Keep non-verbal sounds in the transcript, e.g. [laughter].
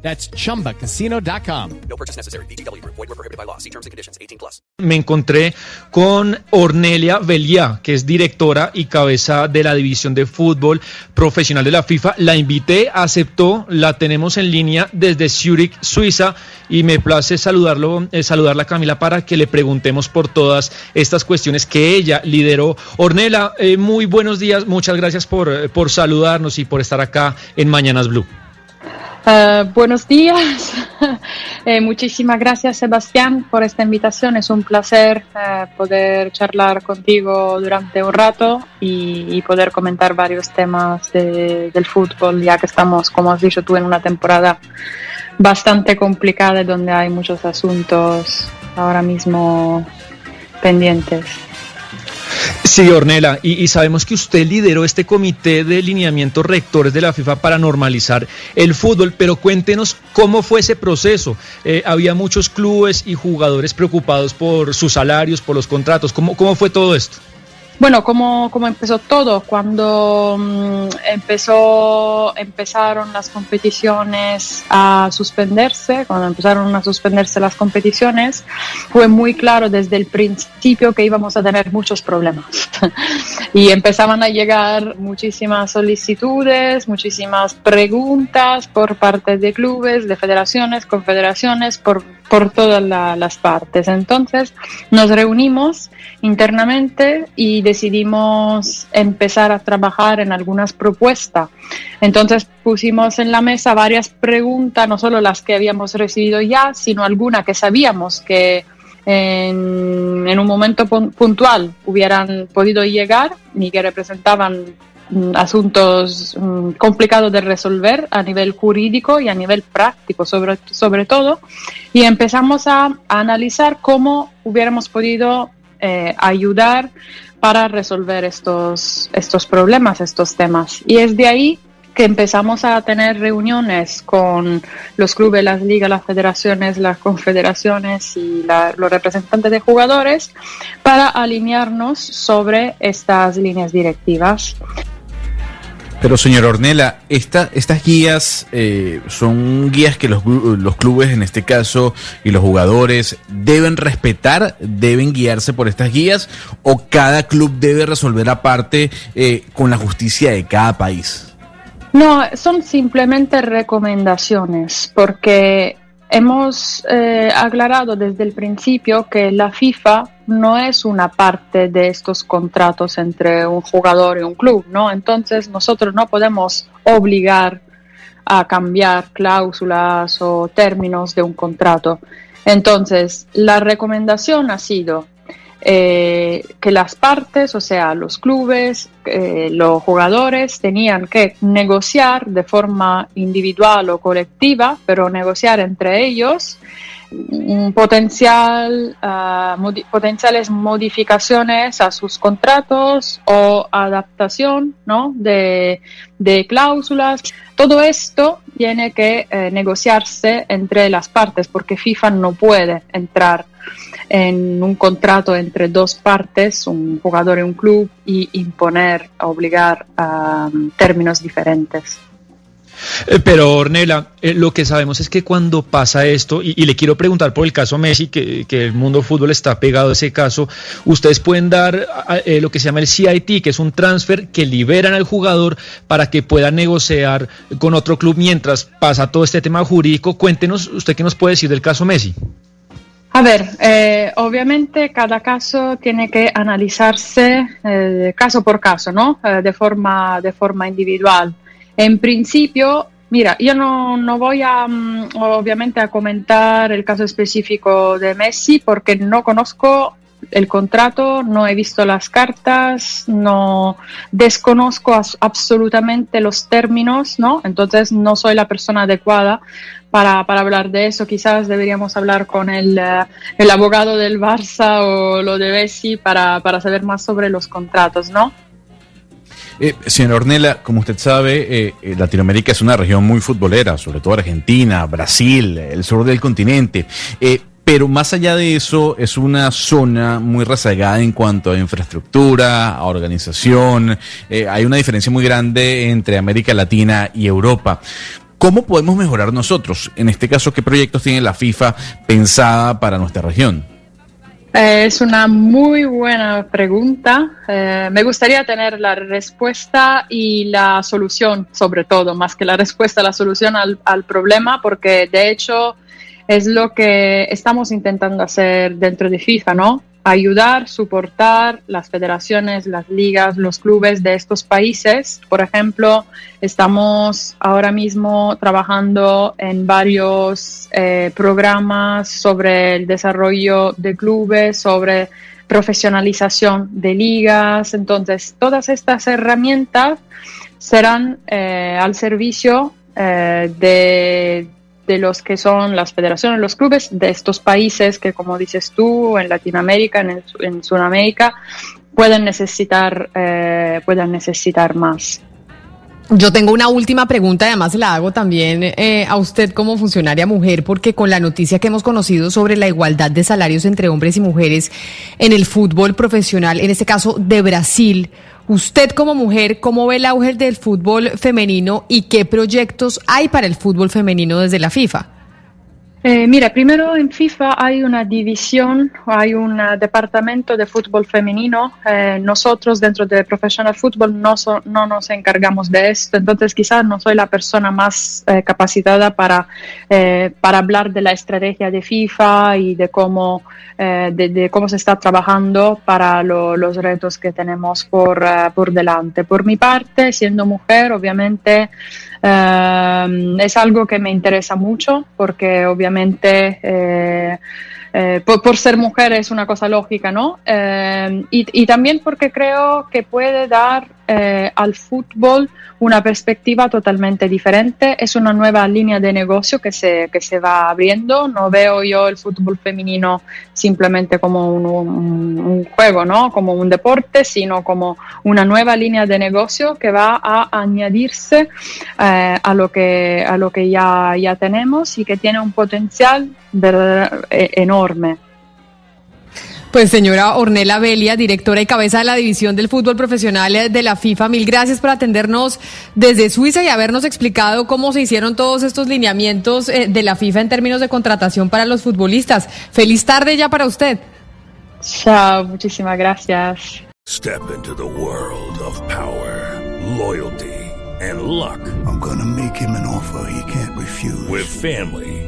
That's chumbacasino.com. No purchase necessary. BGW. Void were prohibited by law. See terms and conditions. 18 plus. me encontré con Ornelia Belia, que es directora y cabeza de la división de fútbol profesional de la FIFA. La invité, aceptó, la tenemos en línea desde Zurich, Suiza, y me place saludarlo, eh, saludarla Camila para que le preguntemos por todas estas cuestiones que ella lideró. Ornella, eh, muy buenos días, muchas gracias por, eh, por saludarnos y por estar acá en Mañanas Blue. Eh, buenos días. [laughs] Eh, muchísimas gracias, Sebastián, por esta invitación. Es un placer eh, poder charlar contigo durante un rato y, poder comentar varios temas de- del fútbol, ya que estamos, como has dicho tú, en una temporada bastante complicada donde hay muchos asuntos ahora mismo pendientes. Sí, Ornella, y, y sabemos que usted lideró este comité de lineamientos rectores de la FIFA para normalizar el fútbol, pero cuéntenos cómo fue ese proceso. Eh, había muchos clubes y jugadores preocupados por sus salarios, por los contratos. ¿Cómo, cómo fue todo esto? Bueno, como, como empezó todo, cuando mm, empezó, empezaron las competiciones a suspenderse, cuando empezaron a suspenderse las competiciones, fue muy claro desde el principio que íbamos a tener muchos problemas. [laughs] y empezaban a llegar muchísimas solicitudes, muchísimas preguntas por parte de clubes, de federaciones, confederaciones, por, por todas la- las partes. Entonces nos reunimos internamente y decidimos empezar a trabajar en algunas propuestas. Entonces pusimos en la mesa varias preguntas, no solo las que habíamos recibido ya, sino alguna que sabíamos que en, en un momento pun- puntual hubieran podido llegar y que representaban asuntos mm, complicados de resolver a nivel jurídico y a nivel práctico sobre, sobre todo y empezamos a, a analizar cómo hubiéramos podido eh, ayudar para resolver estos, estos problemas, estos temas. Y es de ahí que empezamos a tener reuniones con los clubes, las ligas, las federaciones, las confederaciones y la- los representantes de jugadores para alinearnos sobre estas líneas directivas. Pero señor Ornella, esta, estas guías eh, son guías que los, los clubes en este caso y los jugadores deben respetar, deben guiarse por estas guías o cada club debe resolver aparte eh, con la justicia de cada país. No, son simplemente recomendaciones, porque hemos eh, aclarado desde el principio que la FIFA no es una parte de estos contratos entre un jugador y un club, ¿no? Entonces nosotros no podemos obligar a cambiar cláusulas o términos de un contrato. Entonces, la recomendación ha sido eh, que las partes, o sea, los clubes, eh, los jugadores, tenían que negociar de forma individual o colectiva, pero negociar entre ellos potencial, ah, potenciales modificaciones a sus contratos o adaptación ¿no? de, de cláusulas. Todo esto tiene que eh, negociarse entre las partes porque FIFA no puede entrar en un contrato entre dos partes, un jugador y un club, y imponer, obligar a términos diferentes. Eh, Pero Ornella, eh, lo que sabemos es que cuando pasa esto, y, le quiero preguntar por el caso Messi, que, el mundo fútbol está pegado a ese caso, ustedes pueden dar eh, lo que se llama el CIT, que es un transfer que liberan al jugador para que pueda negociar con otro club mientras pasa todo este tema jurídico. Cuéntenos, usted qué nos puede decir del caso Messi. A ver, eh, obviamente cada caso tiene que analizarse eh, caso por caso, ¿no? Eh, de, forma, de forma individual. En principio, mira, yo no, no voy a, mm, obviamente, a comentar el caso específico de Messi porque no conozco el contrato, no he visto las cartas, no desconozco absolutamente los términos, ¿no? Entonces no soy la persona adecuada para, para hablar de eso. Quizás deberíamos hablar con el, eh, el abogado del Barça o lo de Bessi para, para saber más sobre los contratos, ¿no? Eh, señora Ornella, como usted sabe, eh, eh, Latinoamérica es una región muy futbolera, sobre todo Argentina, Brasil, el sur del continente. Pero más allá de eso, es una zona muy rezagada en cuanto a infraestructura, a organización. hay una diferencia muy grande entre América Latina y Europa. ¿Cómo podemos mejorar nosotros? En este caso, ¿qué proyectos tiene la FIFA pensada para nuestra región? Eh, es una muy buena pregunta. Eh, me gustaría tener la respuesta y la solución, sobre todo, más que la respuesta, la solución al problema, porque de hecho es lo que estamos intentando hacer dentro de FIFA, ¿no? ayudar, soportar las federaciones, las ligas, los clubes de estos países. Por ejemplo, estamos ahora mismo trabajando en varios eh, programas sobre el desarrollo de clubes, sobre profesionalización de ligas. Entonces, todas estas herramientas serán eh, al servicio eh, de, de los que son las federaciones, los clubes de estos países que, como dices tú, en Latinoamérica, en, en Sudamérica, pueden necesitar, eh, pueden necesitar más. Yo tengo una última pregunta, además la hago también eh, a usted como funcionaria mujer, porque con la noticia que hemos conocido sobre la igualdad de salarios entre hombres y mujeres en el fútbol profesional, en este caso de Brasil, usted como mujer, ¿cómo ve el auge del fútbol femenino y qué proyectos hay para el fútbol femenino desde la FIFA? Eh, mira, primero en FIFA hay una división, hay un departamento de fútbol femenino. Eh, nosotros dentro de Professional Football no, no nos encargamos de esto, entonces quizás no soy la persona más eh, capacitada para, para hablar de la estrategia de FIFA y de cómo, de, cómo se está trabajando para los retos que tenemos por, por delante. Por mi parte, siendo mujer, obviamente es algo que me interesa mucho porque obviamente eh, eh, por, ser mujer es una cosa lógica, ¿no? Eh, y, también porque creo que puede dar al fútbol una perspectiva totalmente diferente. Es una nueva línea de negocio que se, que se va abriendo. No veo yo el fútbol femenino simplemente como un, juego, ¿no? Como un deporte, sino como una nueva línea de negocio que va a añadirse eh, a lo que, a lo que ya, ya tenemos y que tiene un potencial eh, enorme. Pues señora Ornella Belia, directora y cabeza de la División del Fútbol Profesional de la FIFA, mil gracias por atendernos desde Suiza y habernos explicado cómo se hicieron todos estos lineamientos eh, de la FIFA en términos de contratación para los futbolistas. Feliz tarde ya para usted. Chao, muchísimas gracias. Step into the world of power, loyalty and luck. I'm gonna make him an offer he can't refuse. With family.